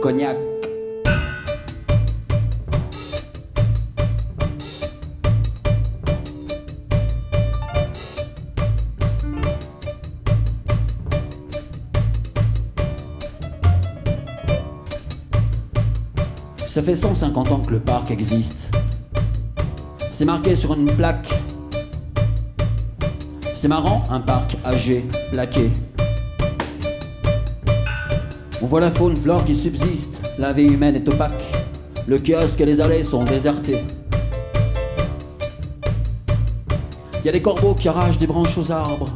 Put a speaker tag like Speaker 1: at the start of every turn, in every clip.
Speaker 1: Cognac. Ça fait 150 ans que le parc existe. C'est marqué sur une plaque. C'est marrant, un parc âgé, plaqué. On voit la faune, flore qui subsiste. La vie humaine est opaque. Le kiosque et les allées sont désertés. Y a des corbeaux qui arrachent des branches aux arbres.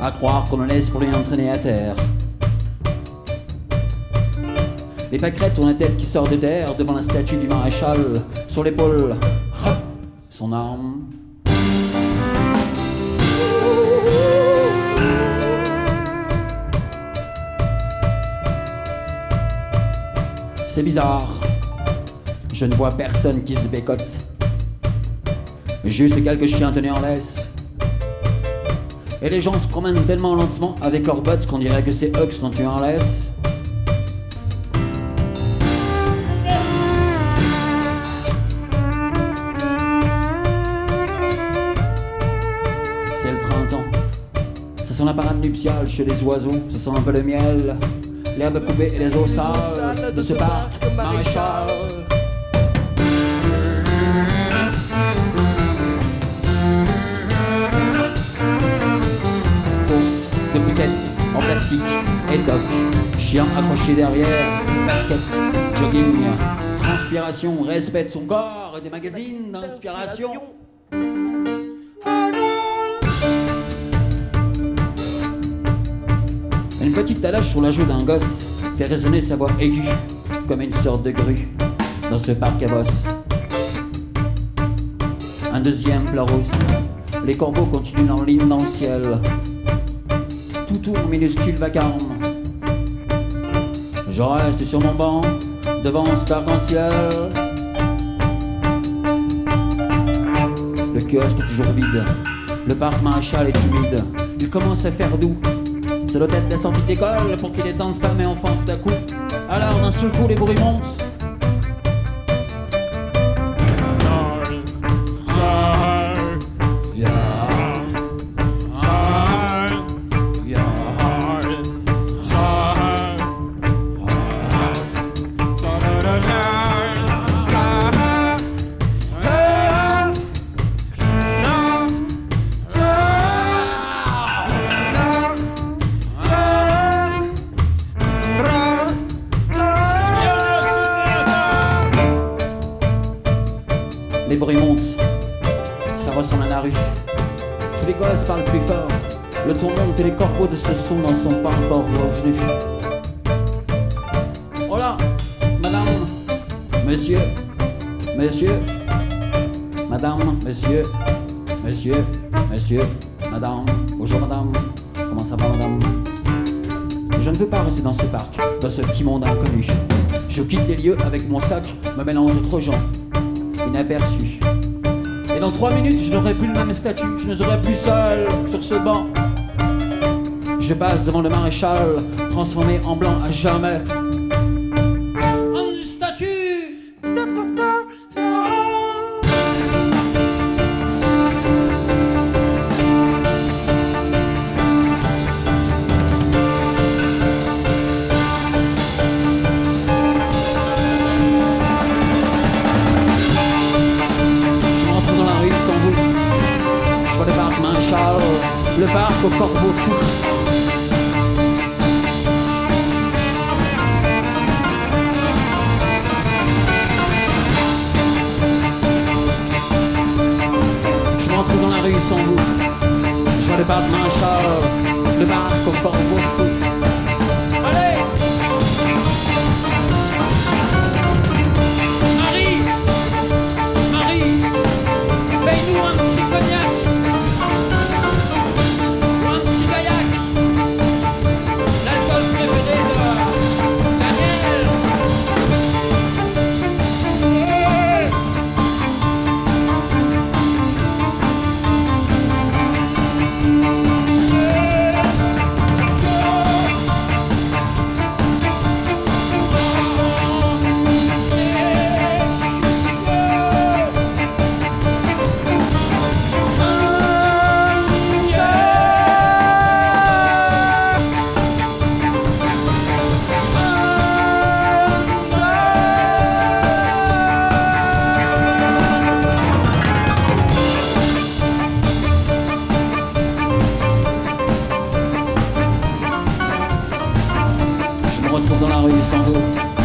Speaker 1: À croire qu'on le laisse pour les entraîner à terre. Les pâquerettes ont la tête qui sort de terre devant la statue du maréchal. Sur l'épaule, son arme. C'est bizarre. Je ne vois personne qui se bécote. Juste quelques chiens tenus en laisse. Et les gens se promènent tellement lentement avec leurs bottes qu'on dirait que c'est eux qui sont tenus en laisse. C'est le printemps. Ça sent la parade nuptiale chez les oiseaux. Ça sent un peu le miel, l'herbe coupée et les eaux sales de ce parc maréchal. Course de poussettes en plastique et toc. Chien accroché derrière, basket, jogging, transpiration, respecte son corps et des magazines d'inspiration. Une petite talage sur la joue d'un gosse fait résonner sa voix aiguë comme une sorte de grue dans ce parc à bosse. Un deuxième pleure aussi. Les corbeaux continuent en ligne dans le ciel. Tout tourne minuscule vacarme. Je reste sur mon banc devant cet arc-en-ciel. Le kiosque est toujours vide. Le parc maréchal est humide. Il commence à faire doux. Ça doit être la sortie d'école pour qu'il ait tant de femmes et enfants tout à coup. Alors d'un seul coup les bruits montent. Les bruits montent. Ça ressemble à la rue. Tous les gosses parlent plus fort. Le ton monte et les corbeaux de ce son n'en sont pas encore revenus. Oh là Madame Monsieur Monsieur Madame Monsieur Monsieur Monsieur Madame Bonjour madame Comment ça va madame? Je ne peux pas rester dans ce parc, dans ce petit monde inconnu. Je quitte les lieux avec mon sac, me mélange trop gens inaperçu. Et dans trois minutes, je n'aurai plus le même statut, je ne serai plus seul sur ce banc. Je passe devant le maréchal, transformé en blanc à jamais. Au corbeau.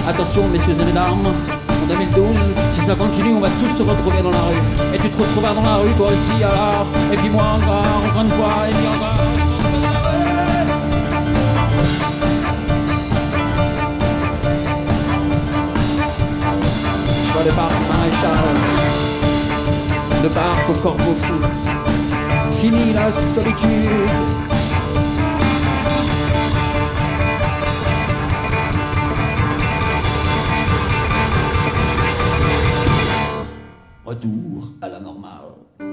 Speaker 1: Attention, messieurs et mesdames, en 2012, si ça continue, on va tous se retrouver dans la rue. Et tu te retrouveras dans la rue, toi aussi, alors. Et puis moi encore, encore une fois, et puis encore. Je vois le parc maréchal, le parc au corbeau fou. Fini la solitude. À la normale.